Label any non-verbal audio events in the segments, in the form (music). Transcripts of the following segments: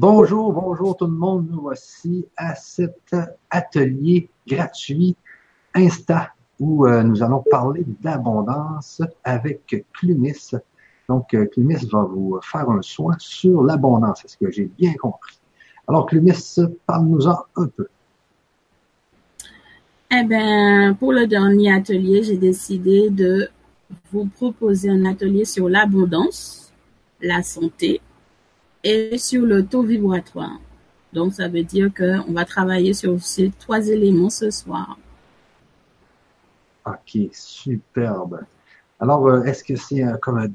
Bonjour, bonjour tout le monde. Nous voici à cet atelier gratuit Insta où euh, nous allons parler d'abondance avec Clumis. Donc, euh, Clumis va vous faire un soin sur l'abondance, est-ce que j'ai bien compris? Alors, Clumis, parle-nous-en un peu. Eh bien, pour le dernier atelier, j'ai décidé de vous proposer un atelier sur l'abondance, la santé et sur le taux vibratoire. Donc, ça veut dire qu'on va travailler sur ces trois éléments ce soir. OK, superbe. Alors, euh, est-ce que c'est euh, comme,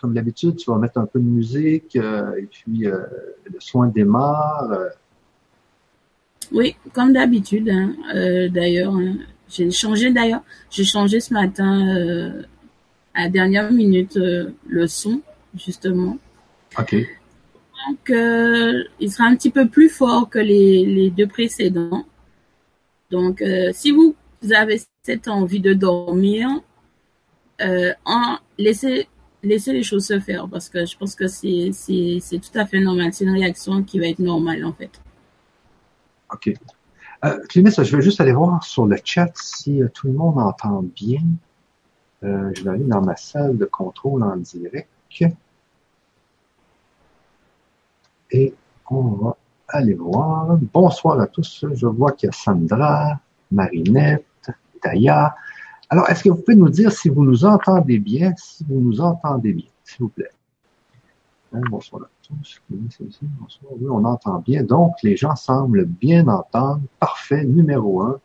comme d'habitude, tu vas mettre un peu de musique euh, et puis le soin démarre? Oui, comme d'habitude. Hein. d'ailleurs, hein. j'ai changé d'ailleurs, j'ai changé ce matin à la dernière minute le son, justement. OK. Donc, il sera un petit peu plus fort que les, deux précédents. Donc, si vous avez cette envie de dormir, euh, laissez, les choses se faire parce que je pense que c'est, tout à fait normal. C'est une réaction qui va être normale en fait. OK. Euh, je vais juste aller voir sur le chat si euh, tout le monde entend bien. Euh, je vais aller dans ma salle de contrôle en direct. Et on va aller voir. Bonsoir à tous. Je vois qu'il y a Sandra, Marinette, Taya. Alors, est-ce que vous pouvez nous dire si vous nous entendez bien, si vous nous entendez bien, s'il vous plaît? Hein, bonsoir à tous. Bonsoir. Oui, on entend bien. Donc, les gens semblent bien entendre. Parfait. Numéro un.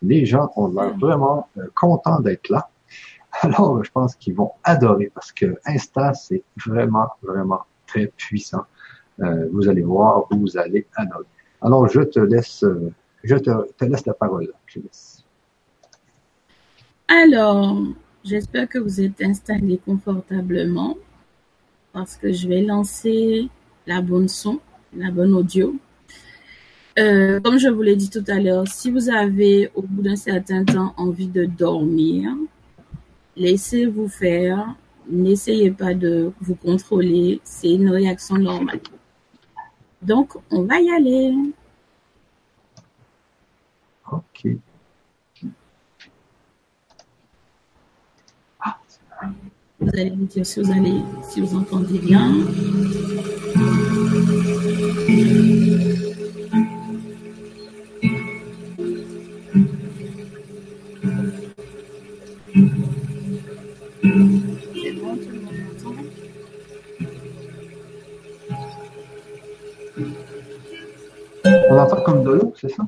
Les gens ont l'air vraiment euh, contents d'être là. (laughs) Alors, je pense qu'ils vont adorer parce que Insta, c'est vraiment, vraiment puissant. Euh, vous allez voir, vous allez adorer. Alors, je te laisse, euh, je te, laisse la parole. Alors, j'espère que vous êtes installés confortablement parce que je vais lancer la bonne son, la bonne audio. Euh, comme je vous l'ai dit tout à l'heure, si vous avez au bout d'un certain temps envie de dormir, laissez-vous faire. N'essayez pas de vous contrôler. C'est une réaction normale. Donc, on va y aller. OK. Vous allez me dire si vous allez, si vous entendez bien. Comme de l'eau, c'est ça?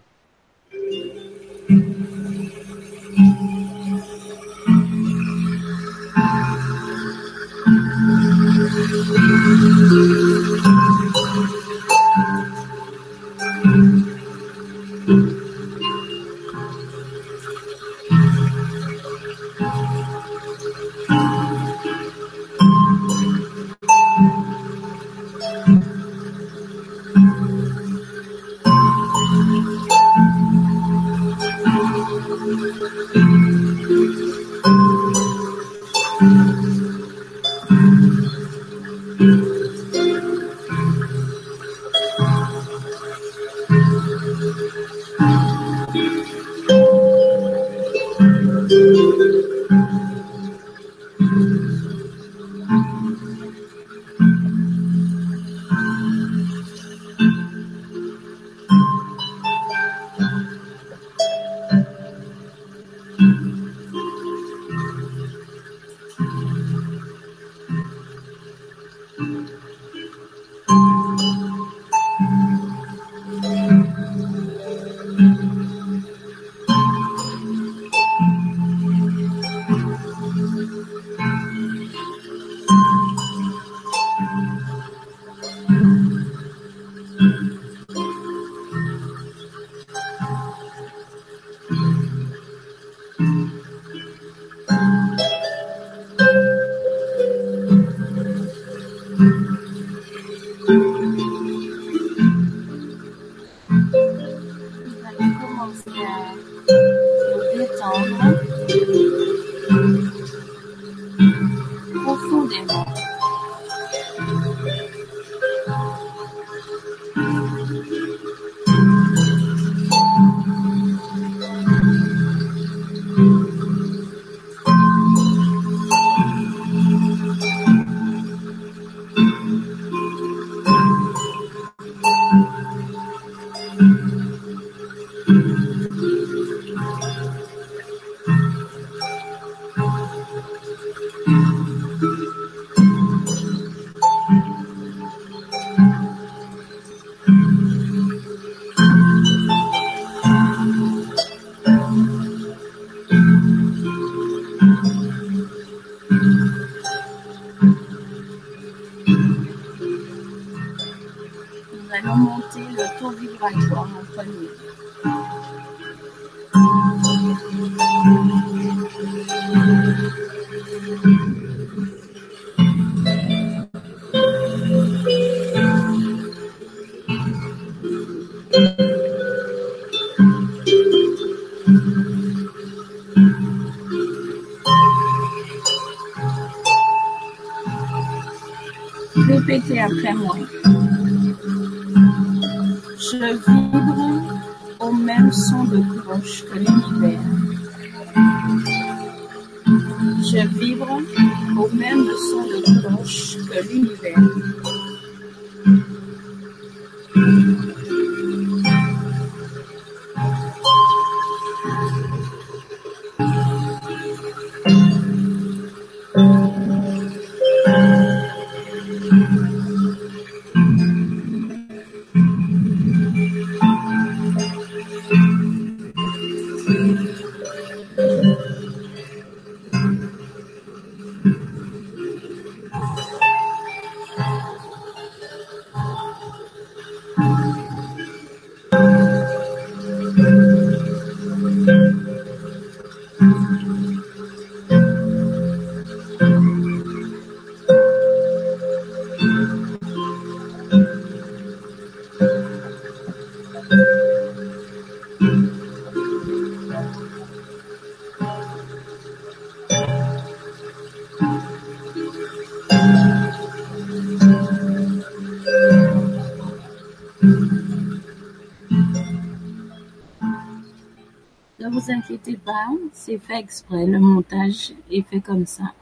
Vous inquiétez pas, c'est fait exprès. Le montage est fait comme ça.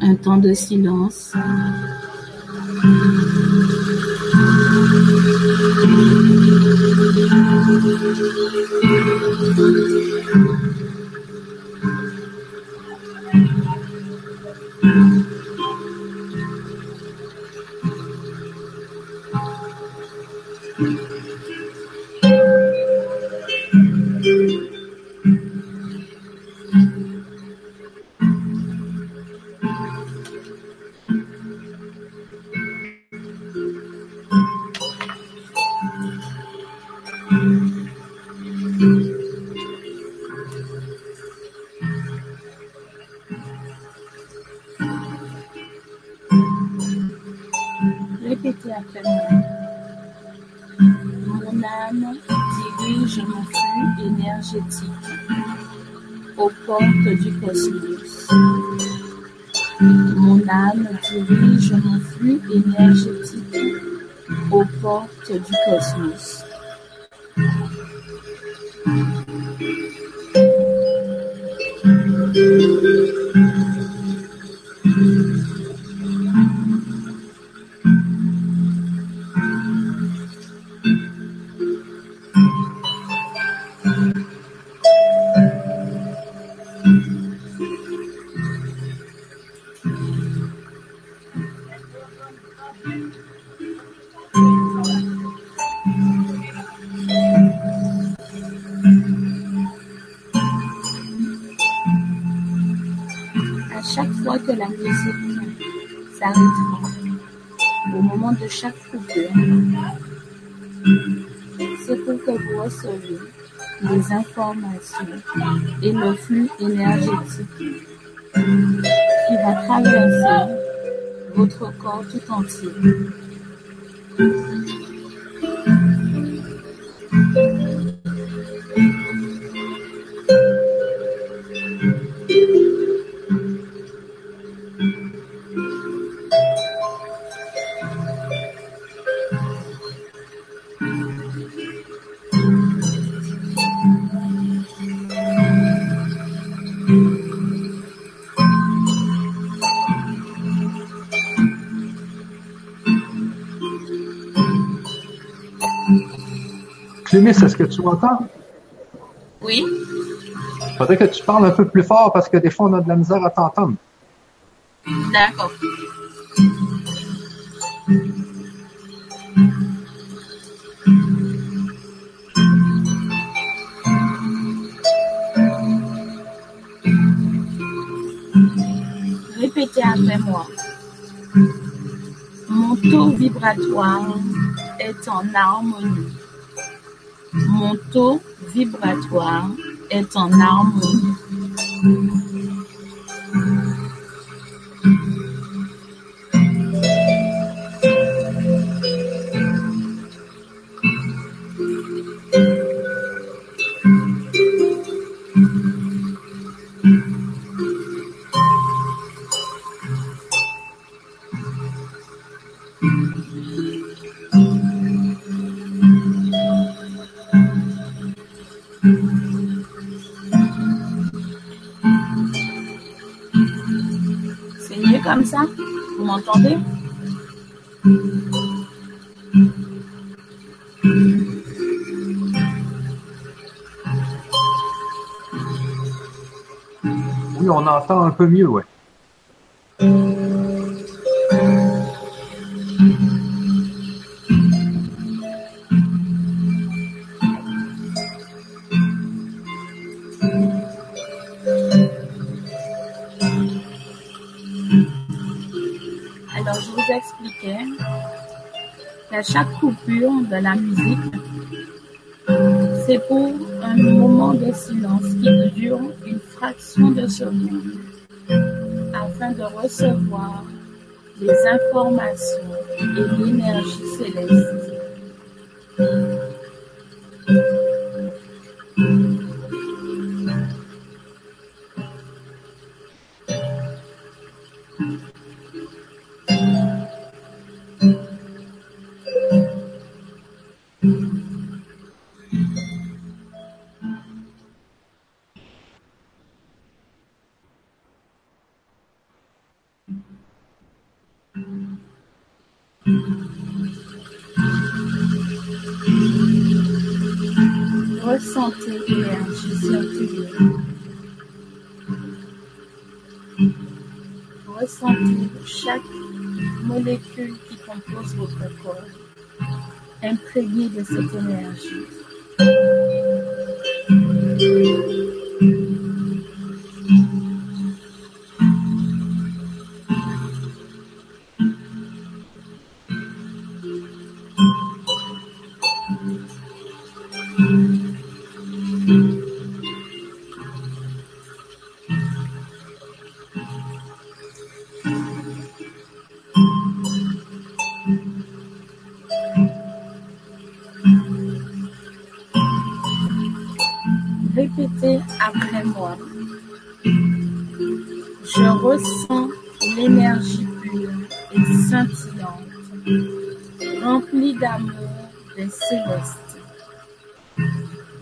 Un temps de silence. Mon âme dirige mon flux énergétique aux portes du cosmos. Les informations et le flux énergétique qui va traverser votre corps tout entier. Clémis, est-ce que tu m'entends? Oui, Faudrait que tu parles un peu plus fort parce que des fois, on a de la misère à t'entendre. d'accord. Répétez après moi. Mon taux vibratoire est est en harmonie. Mon taux vibratoire est en harmonie. M'entendez Oui, on entend un peu mieux, ouais. Chaque coupure de la musique, c'est pour un moment de silence qui dure une fraction de seconde afin de recevoir les informations et l'énergie céleste. Ressentez l'énergie circuler. Ressentez chaque molécule qui compose votre corps, imprégnée de cette énergie.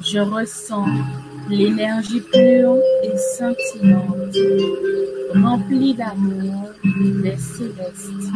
Je ressens l'énergie pure et scintillante, remplie d'amour des célestes.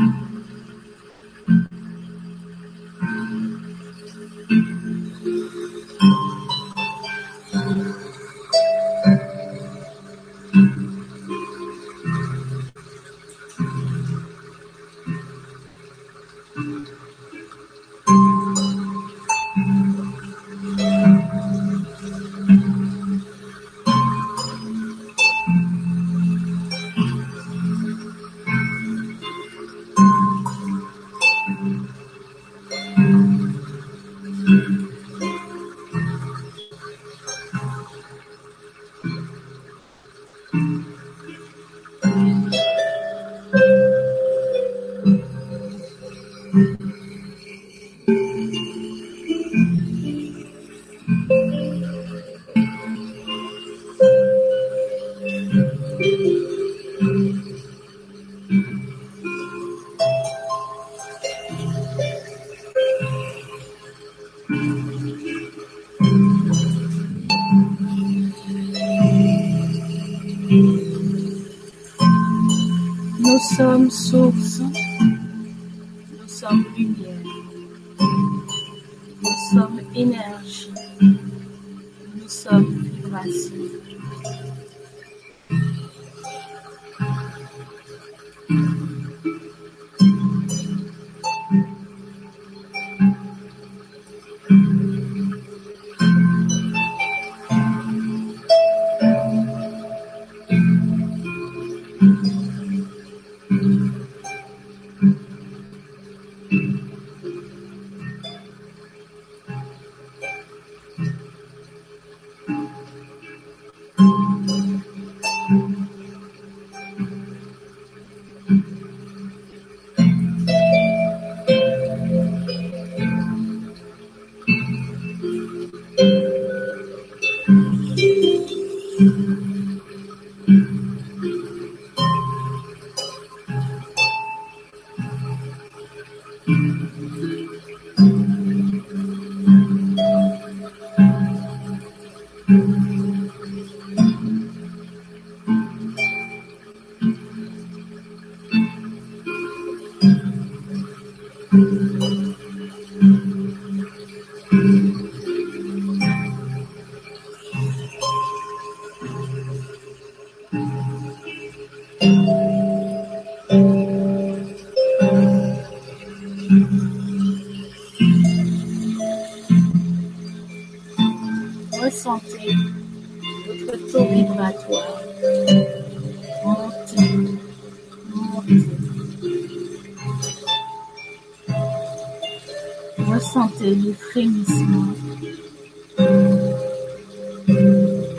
Ressentez les frémissements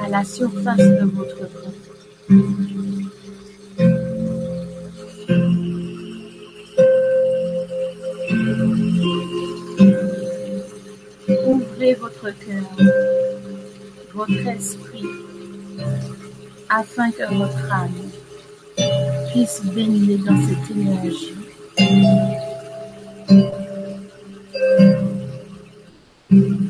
à la surface de votre. Ouvrez votre cœur, votre esprit, afin que votre âme puisse baigner dans cette énergie. Répétez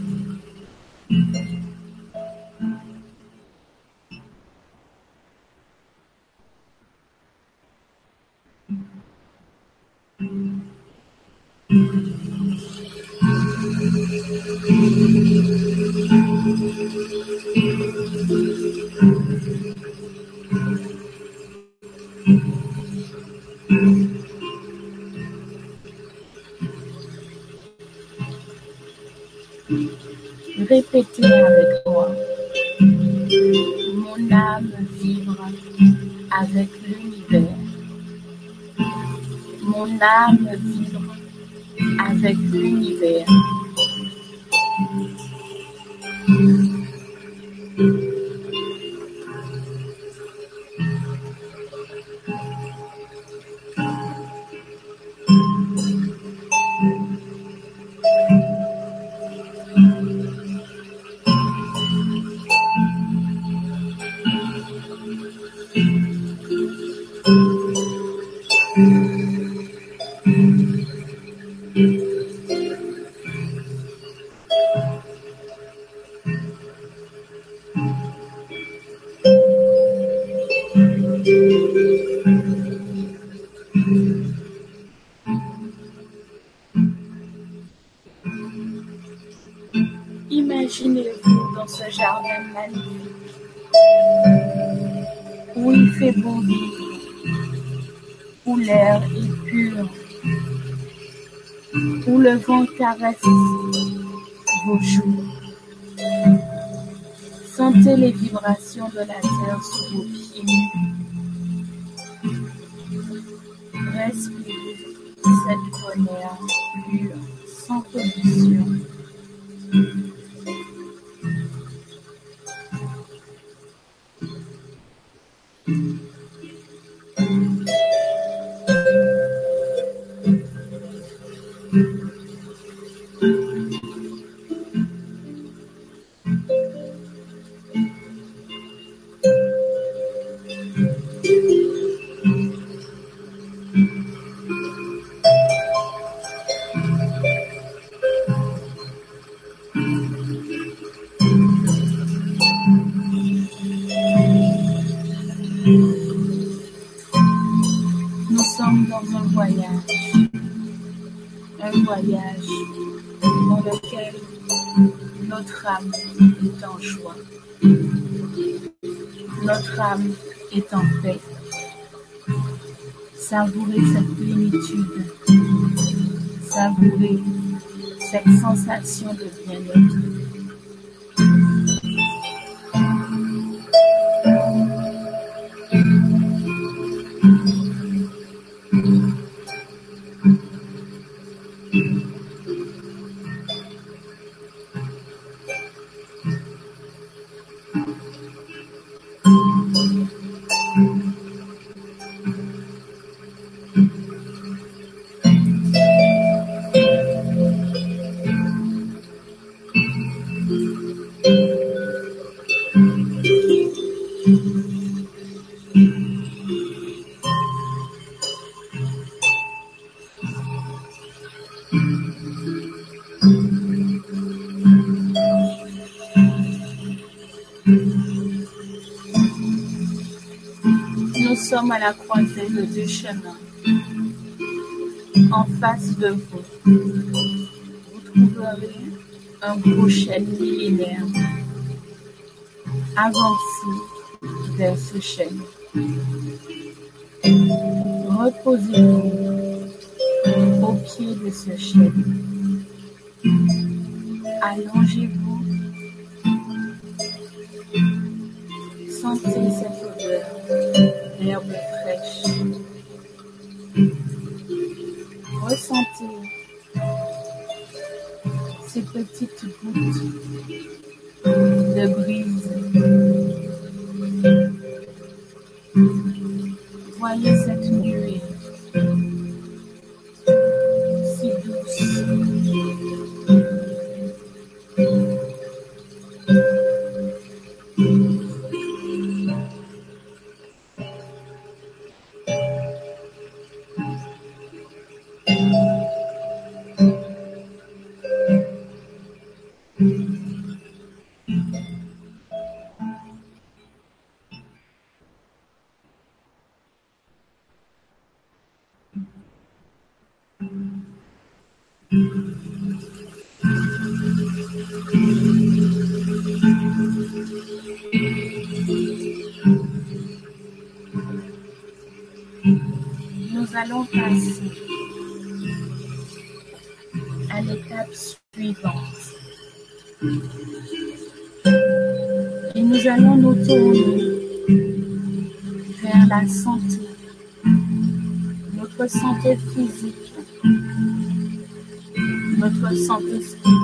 caresse vos joues. Sentez les vibrations de la terre sous vos pieds. Respirez cette air âme est en joie, notre âme est en paix. Savourez cette plénitude, savourez cette sensation de bien-être. À la croisée de deux chemins. En face de vous, vous trouverez un gros chêne millénaire. Avancez vers ce chêne. Reposez-vous au pied de ce chêne. Allongez-vous. Sentez cette odeur d'herbe fraîche. Ressentez ces petites gouttes de brise. Voyez cette nuée allons passer à l'étape suivante. Et nous allons nous tourner vers la santé, notre santé physique, notre santé spirituelle.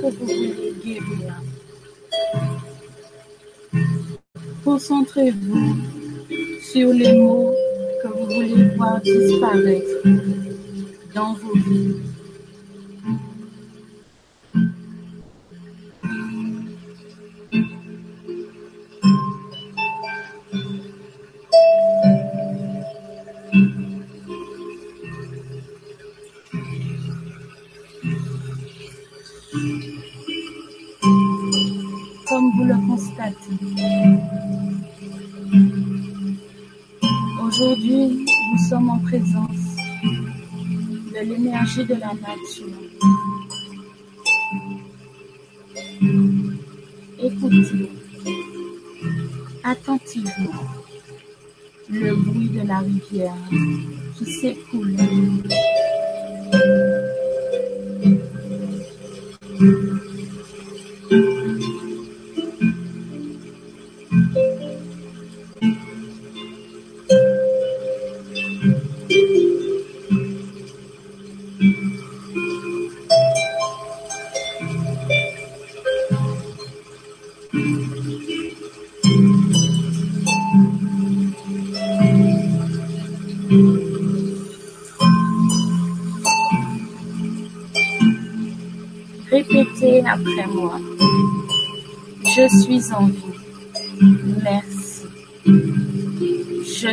Sur ce que vous voulez guérir. Concentrez-vous sur les mots que vous voulez voir disparaître dans vos vies. Aujourd'hui, nous sommes en présence de l'énergie de la nature. Écoutez attentivement le bruit de la rivière qui s'écoule.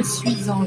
Suis en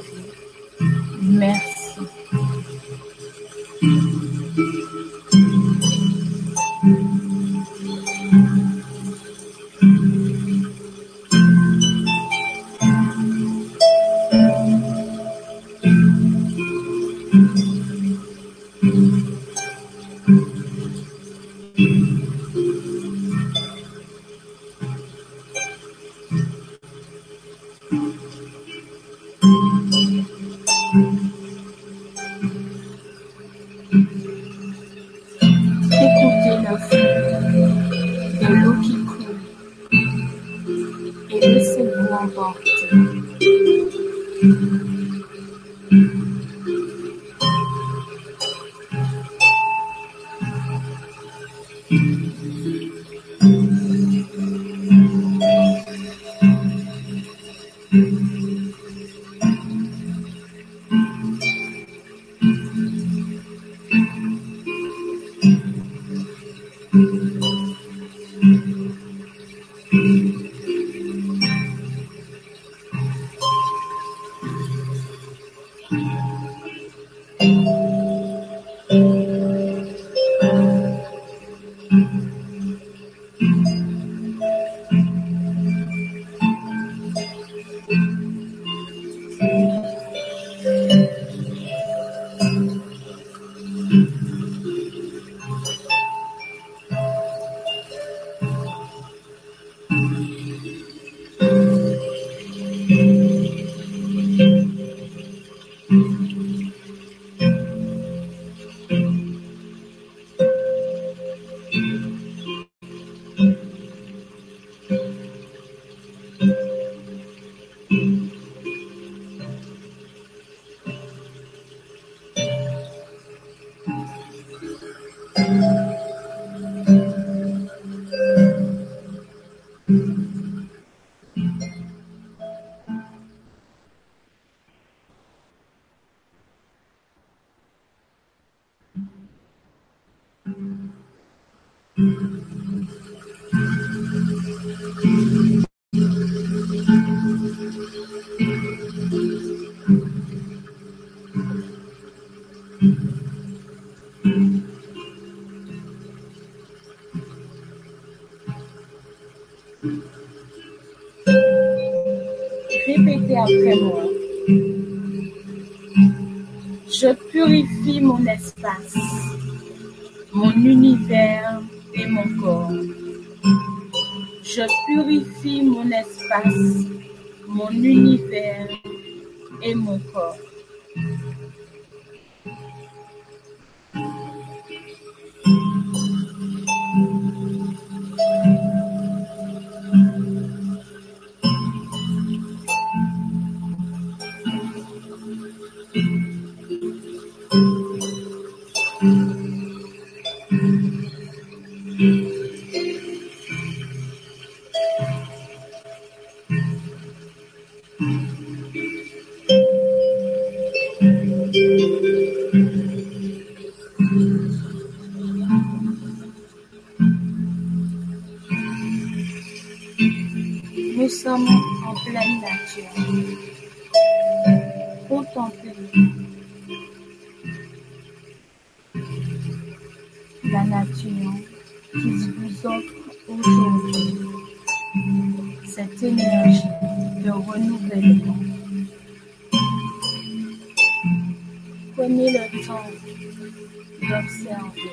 Mm-hmm. et mon corps. Yeah.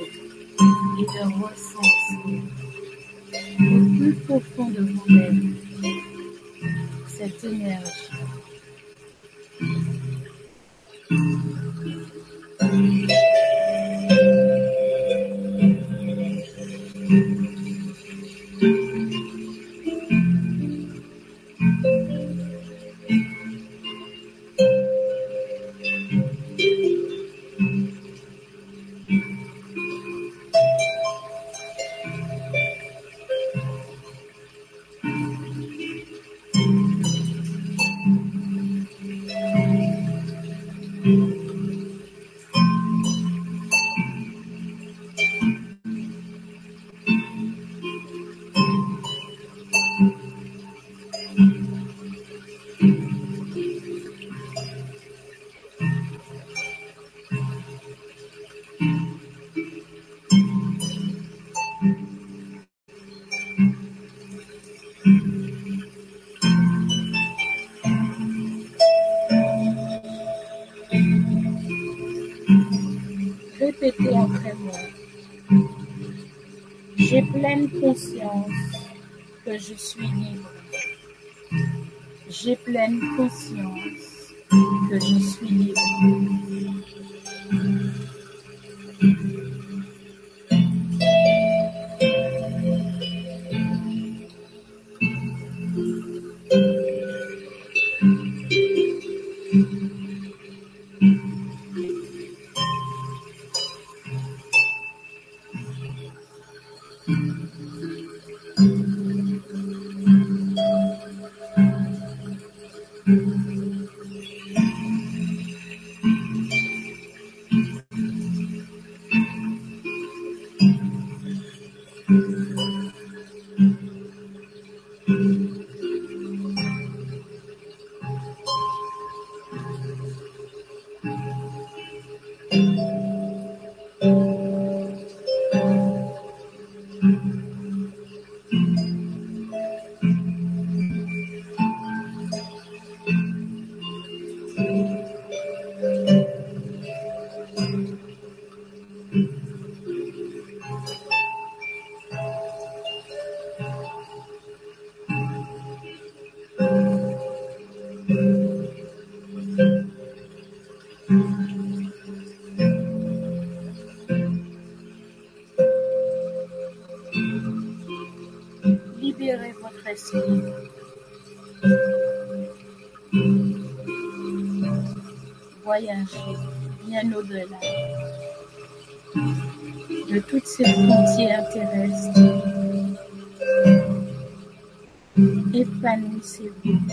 conscience que je suis libre. J'ai pleine conscience Esprit. Voyagez bien au-delà de toutes ces frontières terrestres. Épanouissez-vous.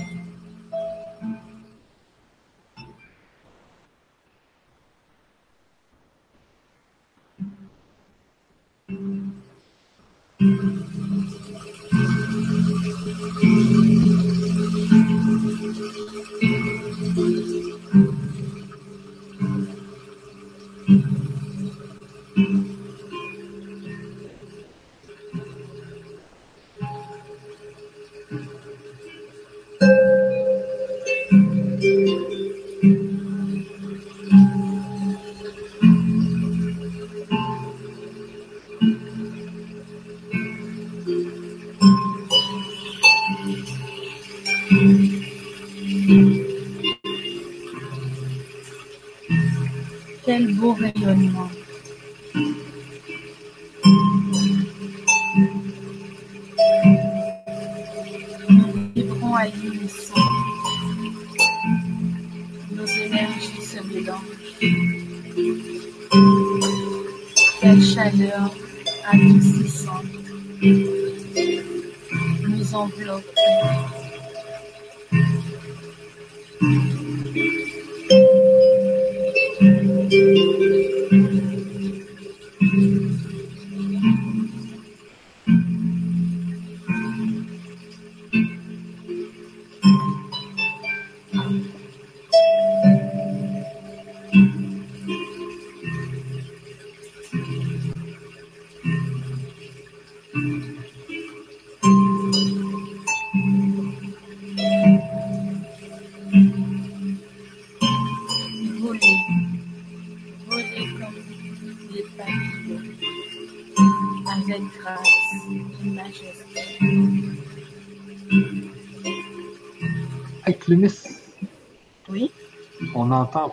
Beau rayonnement. Nous vibrons à l'unisson. Nos énergies se mélangent. Quelle chaleur adoucissante nous enveloppe.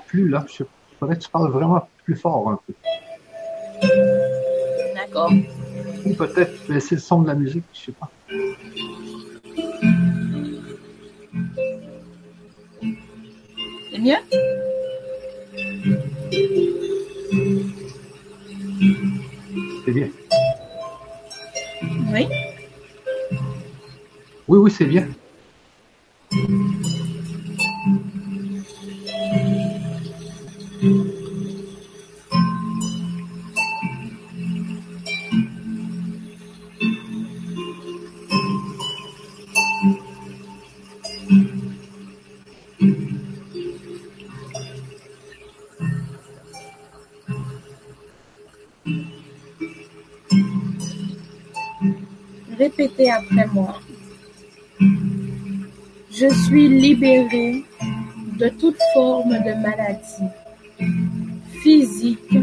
Plus là. Il faudrait que tu parles vraiment plus fort un peu. d'accord. Ou peut-être baisser le son de la musique, je sais pas. C'est mieux? C'est bien. Oui. Oui, oui, c'est bien. Répétez après moi. Je suis libéré de toute forme de maladie physique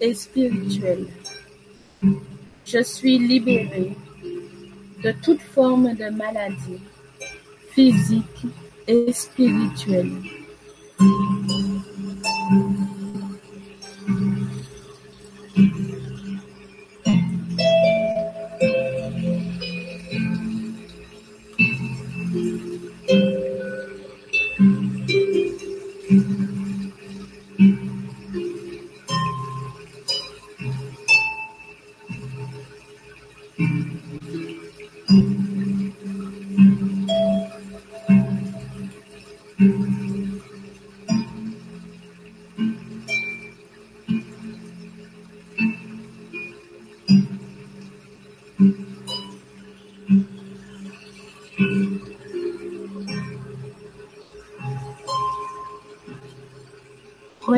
et spirituelle. Je suis libéré de toute forme de maladie physique et spirituelle.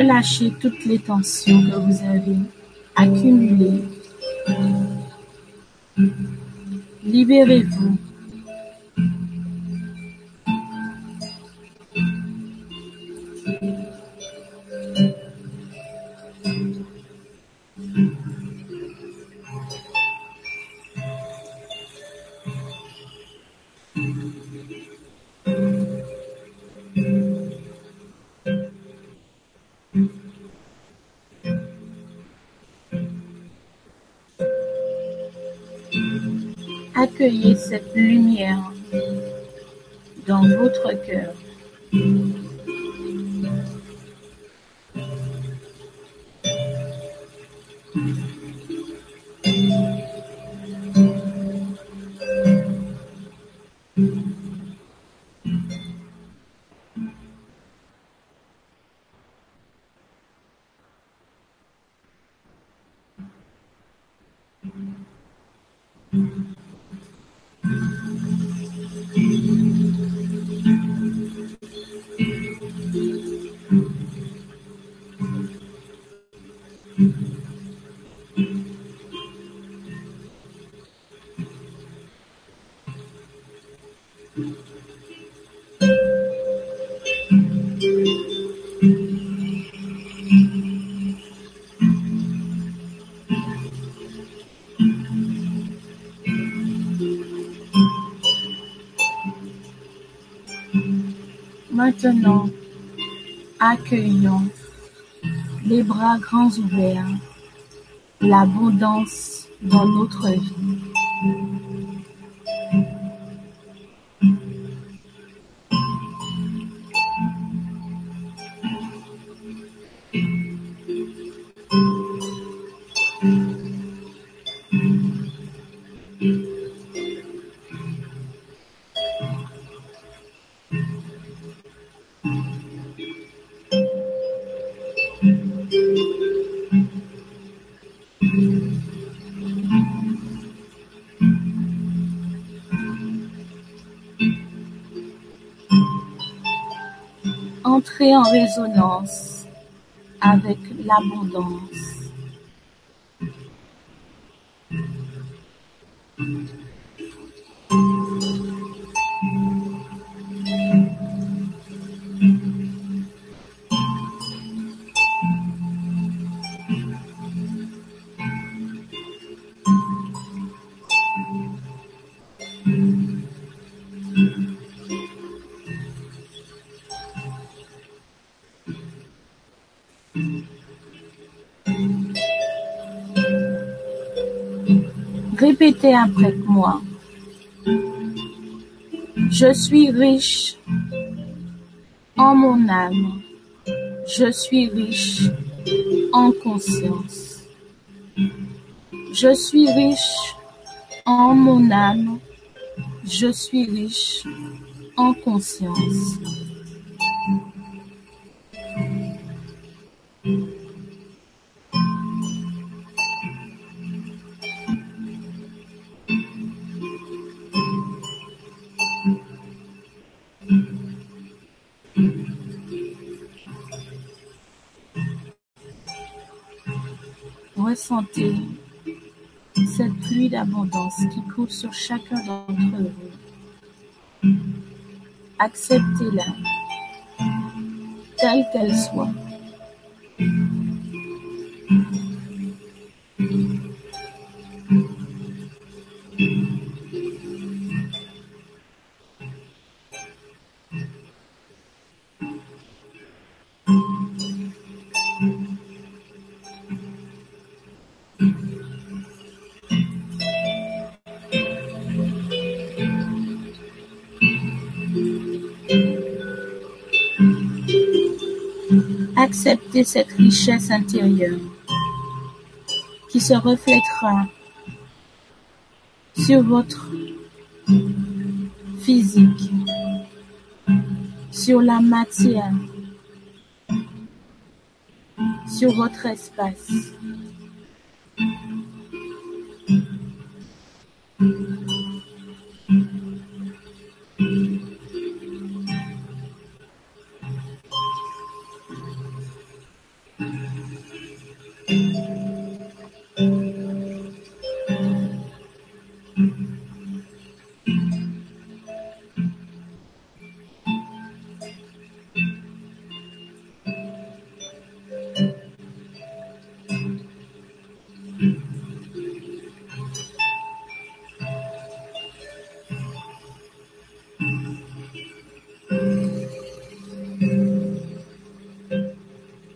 Relâchez toutes les tensions que vous avez accumulées. Libérez-vous. Maintenant, accueillons les bras grands ouverts l'abondance dans notre vie. En résonance avec l'abondance. Après moi. Je suis riche en mon âme. Je suis riche en conscience. Je suis riche en mon âme. Je suis riche en conscience. Ressentez cette pluie d'abondance qui coule sur chacun d'entre vous. Acceptez-la telle qu'elle soit. Cette richesse intérieure qui se reflètera sur votre physique, sur la matière, sur votre espace.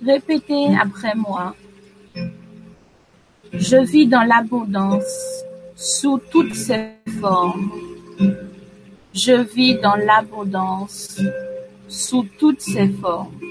Répétez après moi. Je vis dans l'abondance sous toutes ses formes. Je vis dans l'abondance sous toutes ses formes.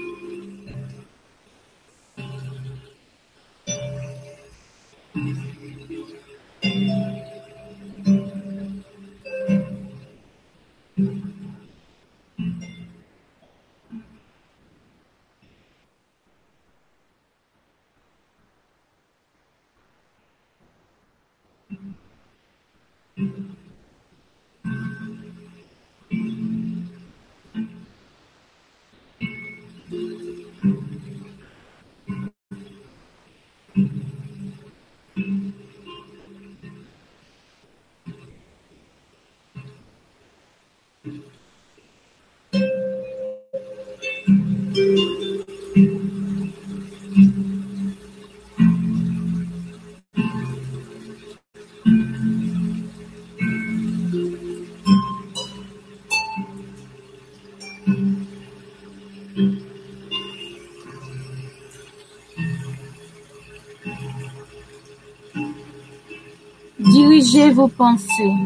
Dirigez vos pensées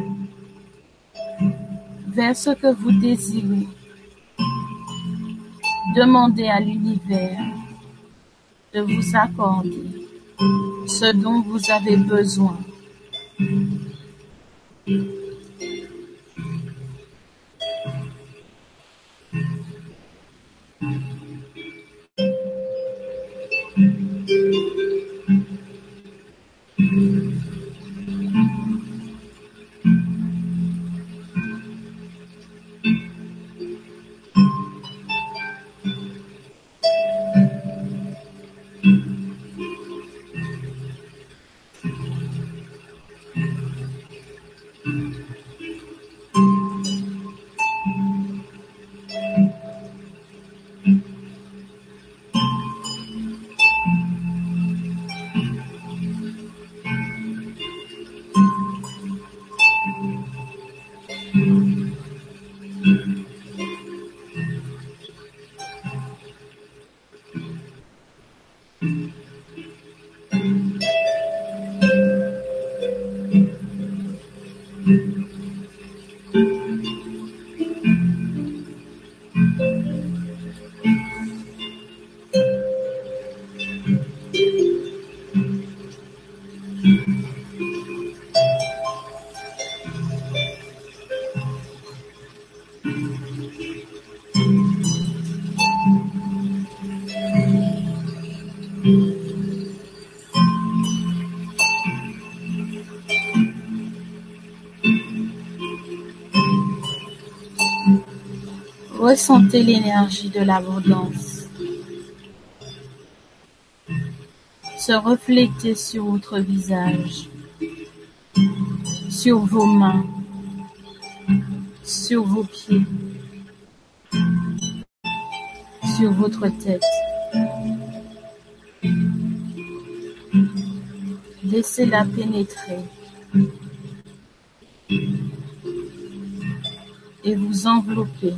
vers ce que vous désirez. Demandez à l'univers de vous accorder ce dont vous avez besoin. Ressentez l'énergie de l'abondance se refléter sur votre visage, sur vos mains, sur vos pieds, sur votre tête. Laissez-la pénétrer et vous envelopper.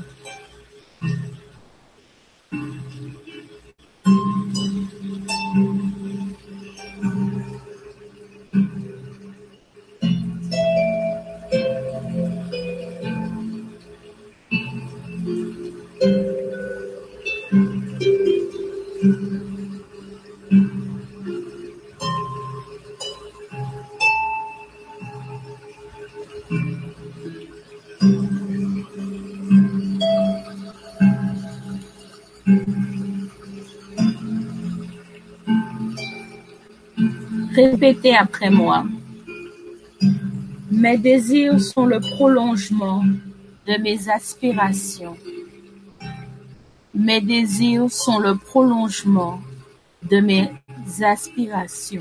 Répétez après moi. Mes désirs sont le prolongement de mes aspirations. Mes désirs sont le prolongement de mes aspirations.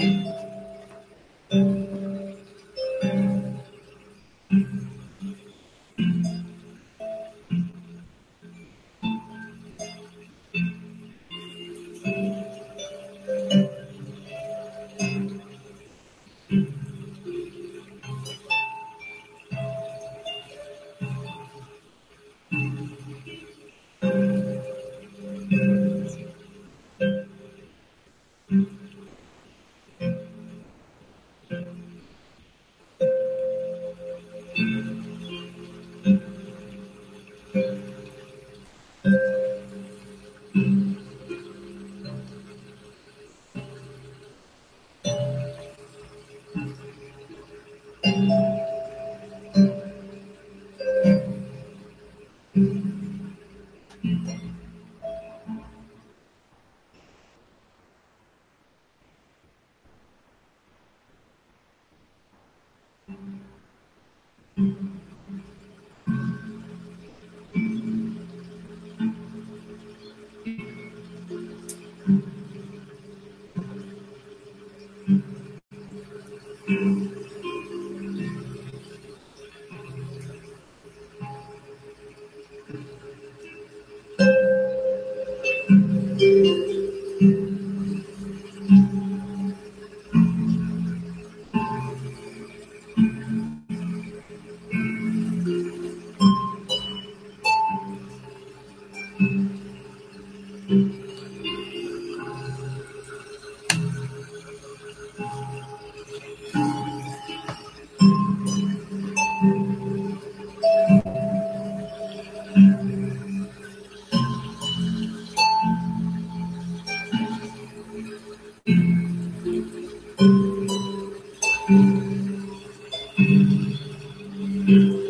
Nous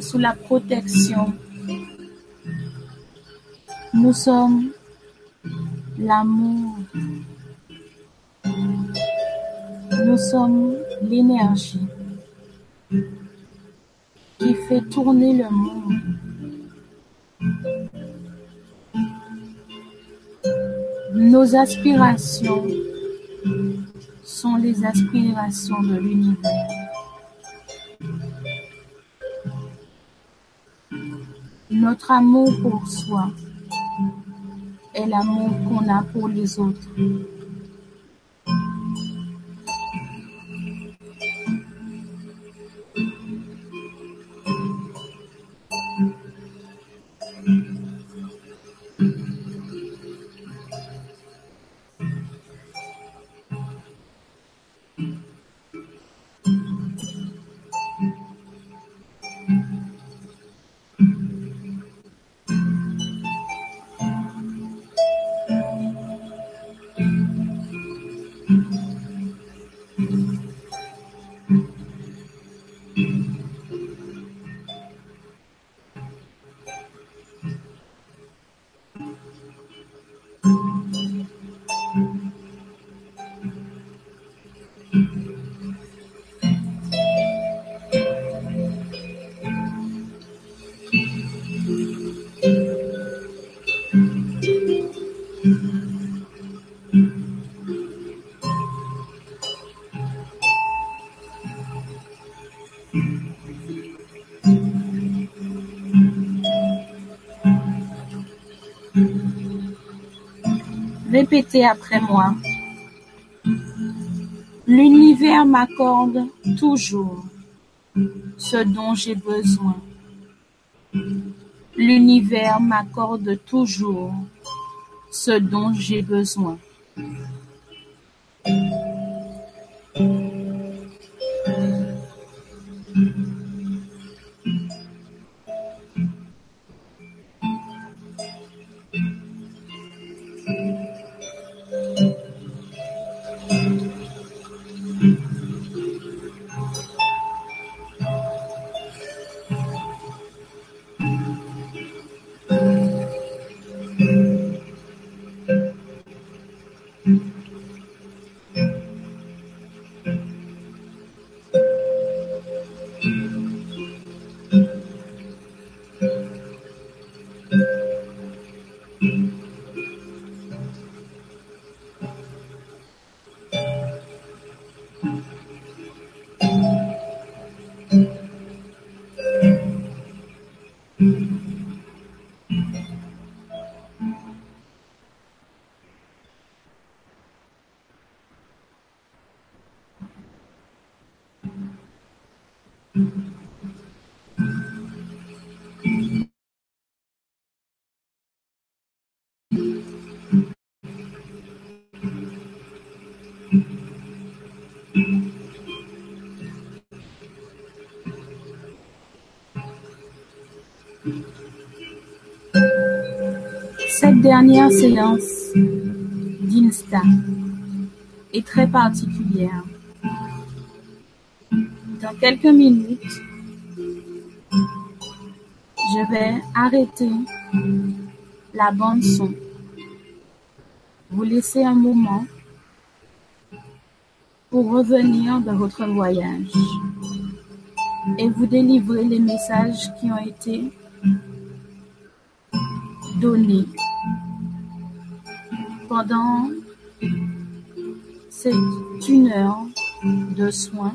sous la protection. Nous sommes l'amour. Nous sommes l'énergie qui fait tourner le monde. Nos aspirations sont les aspirations de l'univers. Notre amour pour soi est l'amour qu'on a pour les autres. Répétez après moi. L'univers m'accorde toujours ce dont j'ai besoin. L'univers m'accorde toujours ce dont j'ai besoin. Cette dernière séance d'Insta est très particulière. Dans quelques minutes, je vais arrêter la bande son, vous laisser un moment pour revenir de votre voyage et vous délivrer les messages qui ont été donnés pendant cette une heure de soins.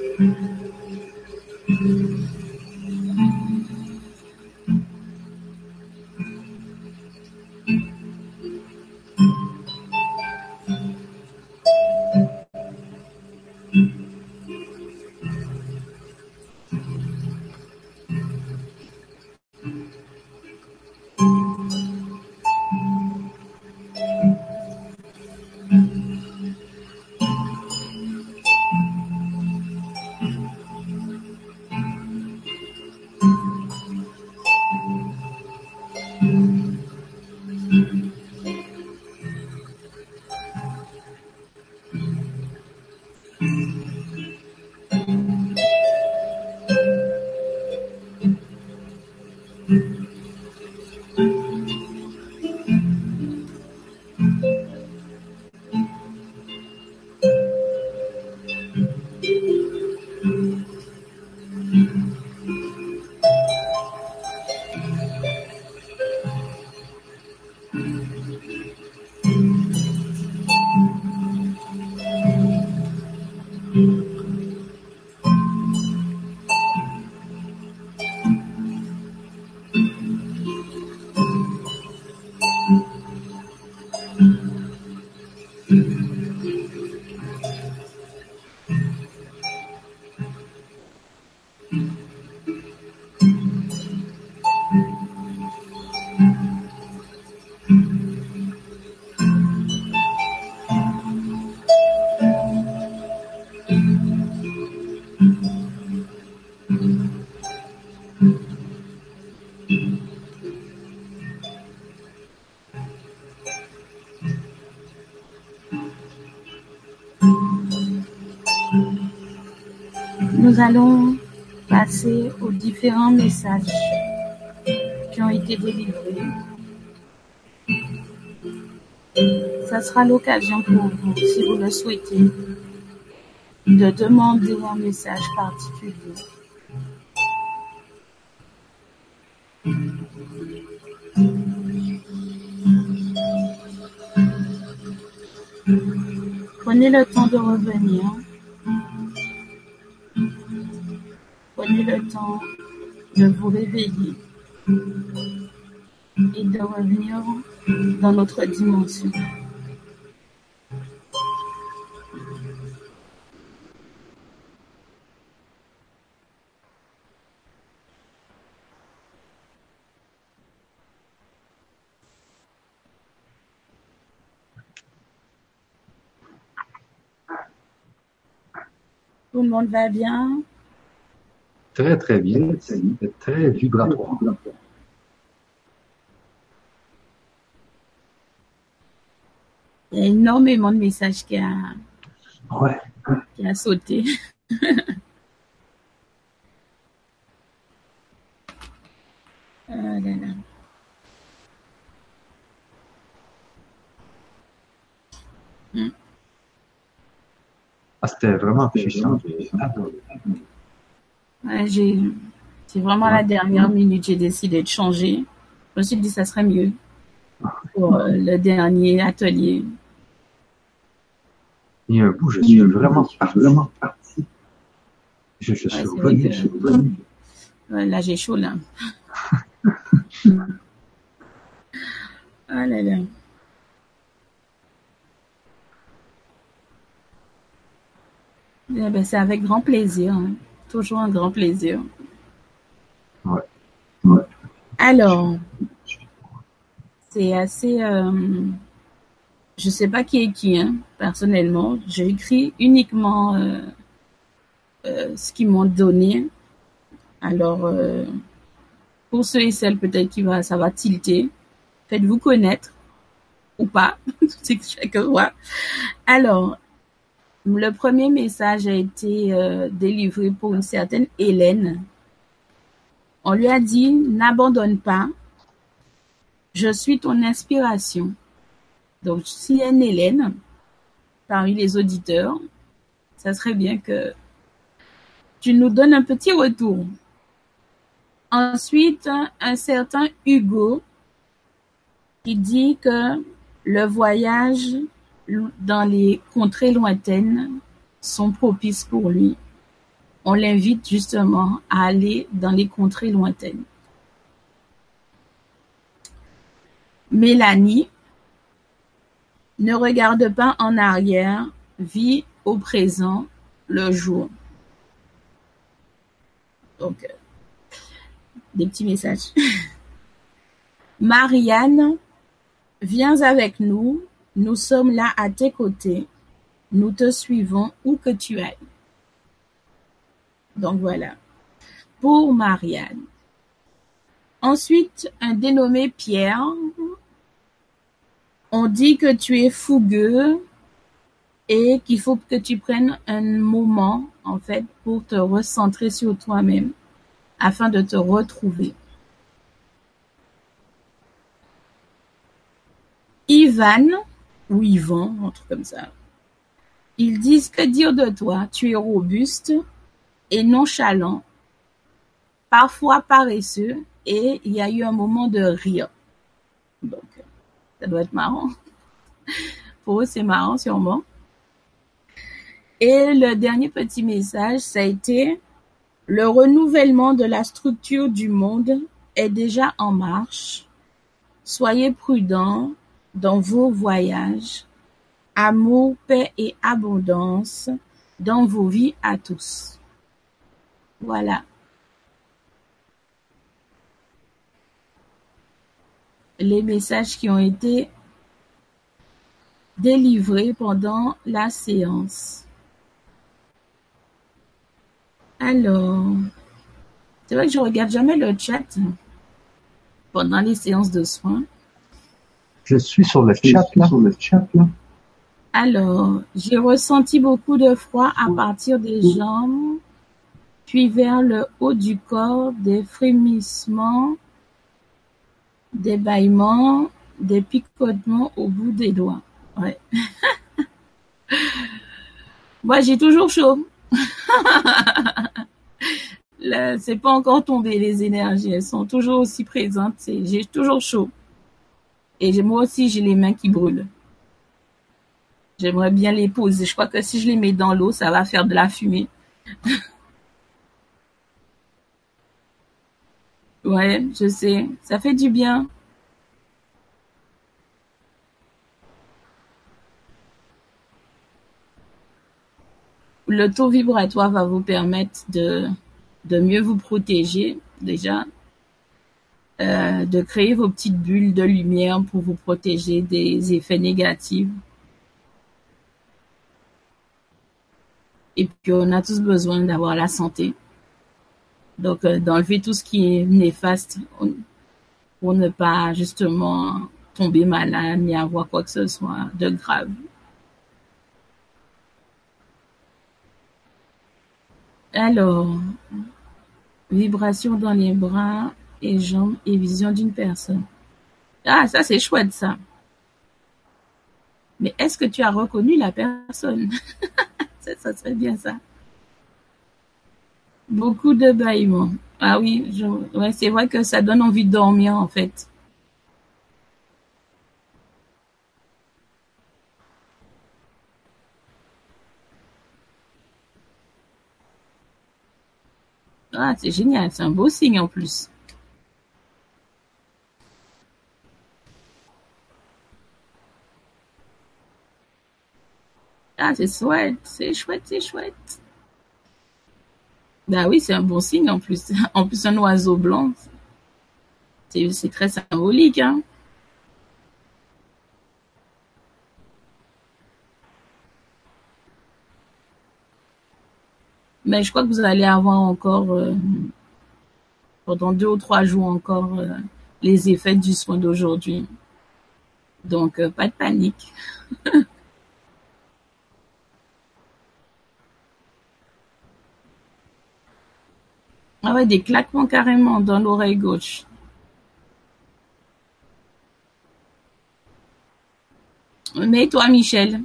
Nous allons passer aux différents messages qui ont été délivrés. Ça sera l'occasion pour vous, si vous le souhaitez, de demander un message particulier. Prenez le temps de revenir le temps de vous réveiller et de revenir dans notre dimension. Tout le monde va bien? Très, très bien. C'est très vibratoire. Il y a énormément de messages qui a, Ouais. qui a sauté. (laughs) Ah là là. Ah, c'était vraiment puissant. J'ai adoré. Ouais, j'ai, c'est vraiment à la dernière minute, j'ai décidé de changer. Je me suis dit, ça serait mieux pour euh, le dernier atelier. Un bout, je suis vraiment. Vraiment parti. Je, je suis revenu. je suis revenu. (laughs) Ouais, là, j'ai chaud, là. (laughs) Ah là là. Eh ben, c'est avec grand plaisir. hein. Toujours un grand plaisir. Ouais. Ouais. Alors, c'est assez... euh, je sais pas qui est qui, hein, personnellement. J'ai écrit uniquement euh, euh, ce qu'ils m'ont donné. Alors, pour ceux et celles peut-être qui va, ça va tilter, faites-vous connaître ou pas, (laughs) c'est que chacun voit. Alors, le premier message a été euh, délivré pour une certaine Hélène. On lui a dit, n'abandonne pas, je suis ton inspiration. Donc, s'il y a une Hélène parmi les auditeurs, ça serait bien que tu nous donnes un petit retour. Ensuite, un certain Hugo qui dit que le voyage dans les contrées lointaines sont propices pour lui. On l'invite justement à aller dans les contrées lointaines. Mélanie ne regarde pas en arrière, vit au présent le jour. Donc, euh, des petits messages. (laughs) Marianne, viens avec nous, nous sommes là à tes côtés, nous te suivons où que tu ailles. Donc voilà, pour Marianne. Ensuite, un dénommé Pierre, on dit que tu es fougueux et qu'il faut que tu prennes un moment, en fait, pour te recentrer sur toi-même afin de te retrouver. Ivan, ou Yvan, un truc comme ça, ils disent que dire de toi, tu es robuste et nonchalant, parfois paresseux, et il y a eu un moment de rire. Donc, ça doit être marrant. (laughs) Pour eux, c'est marrant sûrement. Et le dernier petit message, ça a été le renouvellement de la structure du monde est déjà en marche. Soyez prudents dans vos voyages. Amour, paix et abondance dans vos vies à tous. Voilà. Les messages qui ont été délivrés pendant la séance. Alors, c'est vrai que je regarde jamais le chat pendant les séances de soins. Je suis sur le chat, là. Sur le chat, là. Alors, j'ai ressenti beaucoup de froid à partir des jambes, puis vers le haut du corps, des frémissements, des bâillements, des picotements au bout des doigts. Ouais. (laughs) Moi, j'ai toujours chaud. (laughs) C'est pas encore tombé les énergies, elles sont toujours aussi présentes. C'est, j'ai toujours chaud. Et moi aussi, j'ai les mains qui brûlent. J'aimerais bien les poser. Je crois que si je les mets dans l'eau, ça va faire de la fumée. (laughs) Ouais, je sais. Ça fait du bien. Le taux vibratoire va vous permettre de, de mieux vous protéger déjà, euh, de créer vos petites bulles de lumière pour vous protéger des effets négatifs. Et puis on a tous besoin d'avoir la santé. Donc euh, d'enlever tout ce qui est néfaste pour ne pas justement tomber malade ni avoir quoi que ce soit de grave. Alors, vibration dans les bras et jambes et vision d'une personne. Ah, ça c'est chouette ça. Mais est-ce que tu as reconnu la personne? (laughs) Ça, serait bien ça. Beaucoup de bâillements. Ah oui, je... c'est vrai que ça donne envie de dormir en fait. Ah, c'est génial, c'est un beau signe en plus. Ah, c'est chouette, c'est chouette, c'est chouette. Bah oui, c'est un bon signe en plus. (laughs) En plus, un oiseau blanc, c'est très symbolique, hein. Mais je crois que vous allez avoir encore, euh, pendant deux ou trois jours encore, euh, les effets du soin d'aujourd'hui. Donc, euh, pas de panique. (laughs) Ah ouais, des claquements carrément dans l'oreille gauche. Mais toi, Michel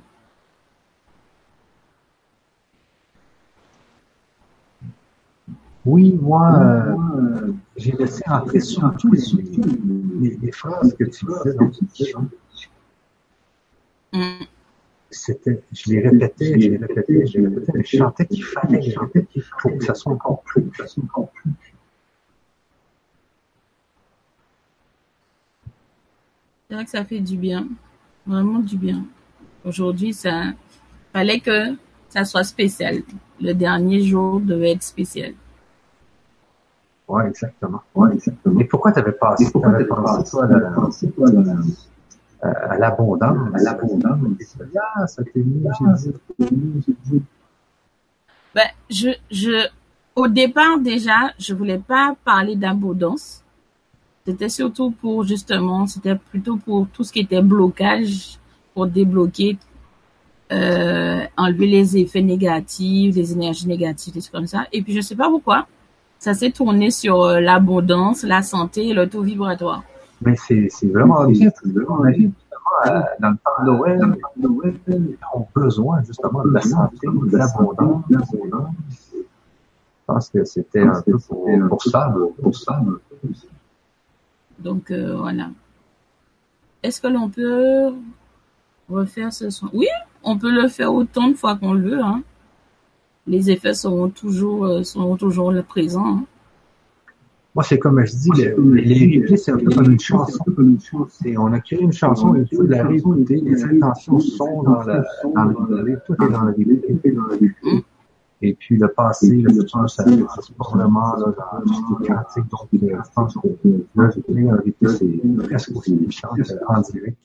Oui, moi, euh, j'ai laissé entrer surtout les, les, phrases que tu disais dans mm. C'était, je les répétais, je les répétais, je les répétais, mais je sentais qu'il fallait les répéter pour que ça soit encore plus, que ça soit encore plus. C'est vrai que ça fait du bien, vraiment du bien. Aujourd'hui, ça fallait que ça soit spécial. Le dernier jour devait être spécial. Oui, exactement. Ouais, exactement. Et pourquoi tu avais passé, pourquoi avais pensé, toi, la, euh, à l'abondance? À l'abondance. Ah, ça t'est mis, ben, je, je, au départ, déjà, je voulais pas parler d'abondance. C'était surtout pour, justement, c'était plutôt pour tout ce qui était blocage, pour débloquer, euh, enlever les effets négatifs, les énergies négatives, des trucs comme ça. Et puis, je sais pas pourquoi ça s'est tourné sur euh, l'abondance, la santé et le taux vibratoire. Mais c'est, vraiment. Euh, dans le temps de Noël, Noël, ont besoin justement de la santé, de l'abondance. Je pense que c'était un peu pour, pour ça, pour ça. Donc euh, voilà. Est-ce que l'on peut refaire ce son? Oui, on peut le faire autant de fois qu'on le veut. Hein les effets seront toujours, euh, seront toujours le présent. Hein. Moi, c'est comme je dis, les, les replays, c'est un peu comme une chanson. Et on a créé une chanson, il faut la réécouter, les intentions sont dans, la, dans le replay, tout est dans le replay. Mm. Et puis le passé, le futur, ça c'est pas vraiment là, dans tout ce qui est quantique. Donc, euh, je pense que le replay, un replay, c'est presque aussi puissant en direct.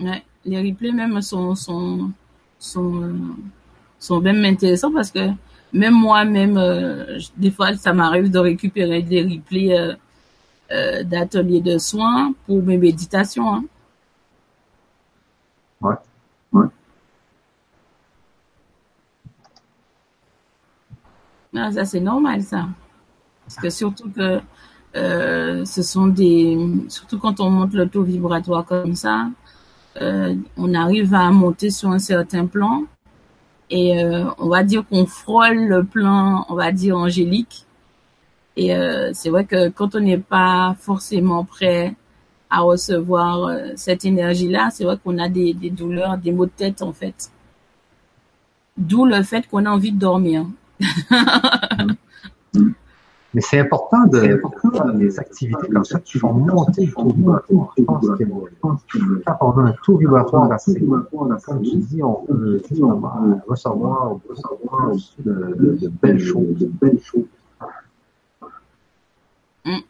Ouais, les replays même sont, sont, sont, euh, sont même intéressants parce que même moi-même, euh, des fois, ça m'arrive de récupérer des replays euh, euh, d'ateliers de soins pour mes méditations. Hein. Ouais. Ouais. Ah, ça, c'est normal, ça. Parce que surtout que ce sont des... Surtout quand on monte le taux vibratoire comme ça, on arrive à monter sur un certain plan et euh, on va dire qu'on frôle le plan, on va dire angélique. Et euh, c'est vrai que quand on n'est pas forcément prêt à recevoir euh, cette énergie-là, c'est vrai qu'on a des, des, douleurs, des maux de tête en fait. D'où le fait qu'on a envie de dormir. (laughs) Mais c'est important de faire des activités comme ça qui font monter le taux vibratoire. Je pense que quand on a un taux vibratoire assez, comme tu dis, on peut recevoir de, de, de belles choses. De belles choses. Mm.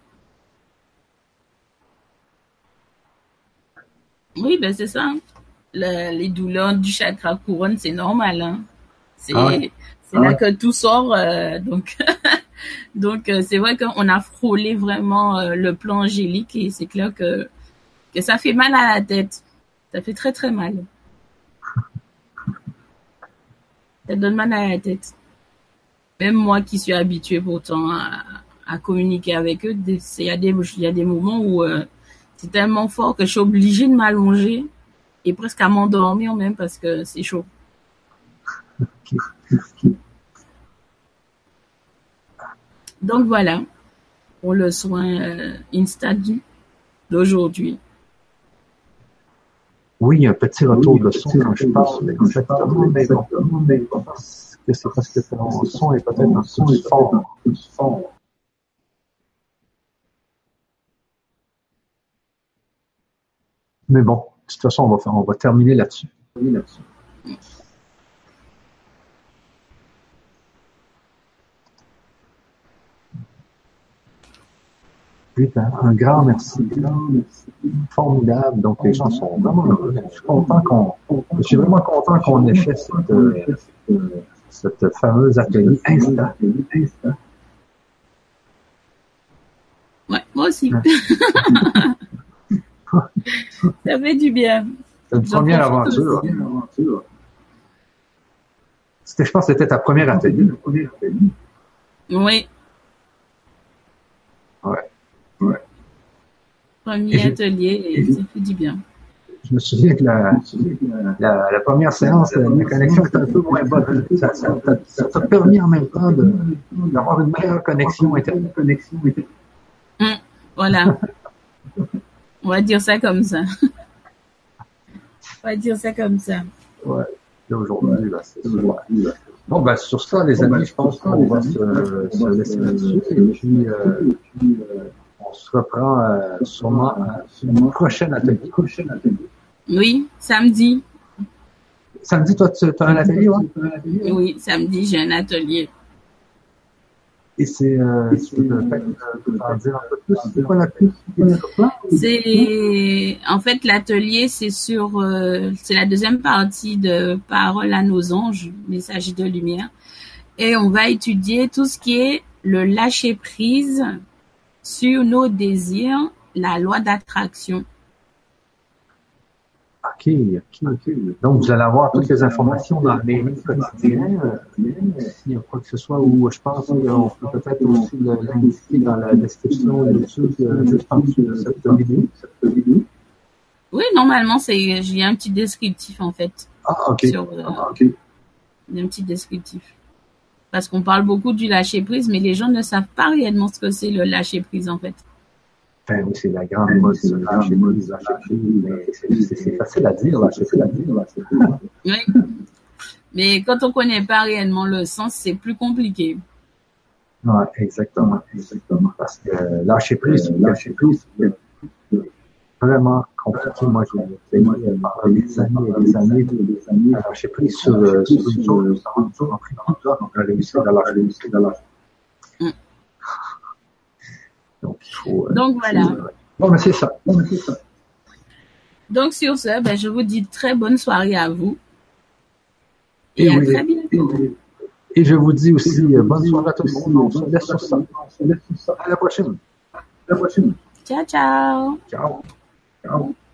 Oui, ben c'est ça. Le- les douleurs du chakra couronne, c'est normal. Hein. C'est Ah ouais. là que tout sort. euh, donc, (laughs) donc euh, c'est vrai qu'on a frôlé vraiment euh, le plan angélique et c'est clair que, que ça fait mal à la tête. Ça fait très très mal. Ça donne mal à la tête. Même moi qui suis habituée pourtant à, à communiquer avec eux, des- c'est- il y, a des- il y a des moments où euh, c'est tellement fort que je suis obligée de m'allonger et presque à m'endormir même parce que c'est chaud. Donc voilà pour le soin euh, Instadu d'aujourd'hui. Oui, il y a un petit retour de son quand je parle, exactement, mais bon, parce que c'est parce que ton son est peut-être un peu fort. Mais bon, de toute façon, on va, faire, on va terminer là-dessus. Oui, ben, un grand merci. Formidable. Donc, les gens sont vraiment heureux. Je suis content qu'on, je suis vraiment content qu'on ait fait cette, euh, cette fameuse atelier Insta. Ouais, moi aussi. (laughs) Ça fait du bien. C'est une première aventure. C'était, je pense que c'était ta première atelier. Oui, Ouais. Premier Et atelier et ça fait du bien. Je me souviens que la, la, la première séance, la, la connexion était un peu moins bonne. Ça, t'a- permis en même temps d'avoir une meilleure connexion Internet. Voilà. On va dire ça comme ça. On va dire ça comme ça. Ouais. Et aujourd'hui, là, c'est ça. Bon, ben, sur ça, les amis, je pense qu'on va se, se laisser là-dessus. Et puis, euh, on se reprend euh, sûrement à une prochaine atelier. Oui, samedi. Samedi, toi, tu as un atelier, ouais? Oui, samedi, j'ai un atelier. Et c'est, euh, tu peux peut-être en dire un peu plus. C'est quoi l'atelier? C'est en fait l'atelier, c'est sur, euh, c'est la deuxième partie de Parole à nos anges, message de lumière, et on va étudier tout ce qui est le lâcher prise sur nos désirs, la loi d'attraction. OK, OK, OK. Donc, vous allez avoir toutes les informations dans les mails quotidiens. euh, S'il y a quoi que ce soit, ou je pense qu'on peut peut-être aussi le- l'indiquer dans la description YouTube, euh, juste en dessous de cette vidéo. Oui, normalement, j'ai un petit descriptif en fait Ah, OK. sur, euh, Ah, OK. Il y a un petit descriptif. Parce qu'on parle beaucoup du lâcher prise, mais les gens ne savent pas réellement ce que c'est le lâcher prise en fait. Ben oui, c'est la grande mode, ça, lâcher prise, lâcher prise, mais c'est- facile à dire, lâcher prise, lâcher. Oui. Mais quand on connaît pas réellement le sens, c'est plus compliqué. Ouais, exactement, exactement. Parce que euh, lâcher prise, lâcher prise, vraiment compliqué. Moi, j'ai euh, pendant des années et des années, des années prise sur, euh, sur une pris on a réussi à lâcher. Mm. Donc, il faut. euh, Donc voilà. Bon, mais c'est ça. Bon, mais c'est ça. Donc sur ce, ben, je vous dis très bonne soirée à vous. Et, Et à oui. très bientôt. Et je vous dis aussi euh, bonne soirée à tout le monde. On se laisse sur ça. On se laisse sur ça. À la prochaine. À la prochaine. Ciao, ciao. Ciao. Ciao.